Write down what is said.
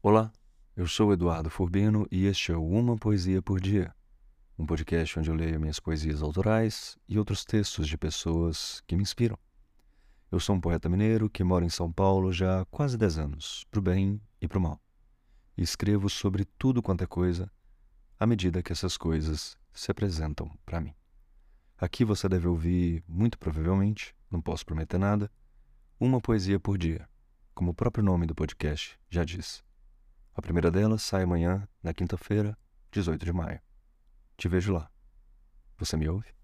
Olá, eu sou Eduardo Furbino e este é o Uma Poesia por Dia, um podcast onde eu leio minhas poesias autorais e outros textos de pessoas que me inspiram. Eu sou um poeta mineiro que mora em São Paulo já há quase 10 anos, pro bem e pro mal. E escrevo sobre tudo quanto é coisa, à medida que essas coisas se apresentam para mim. Aqui você deve ouvir, muito provavelmente, não posso prometer nada, uma poesia por dia, como o próprio nome do podcast já diz. A primeira delas sai amanhã, na quinta-feira, 18 de maio. Te vejo lá. Você me ouve?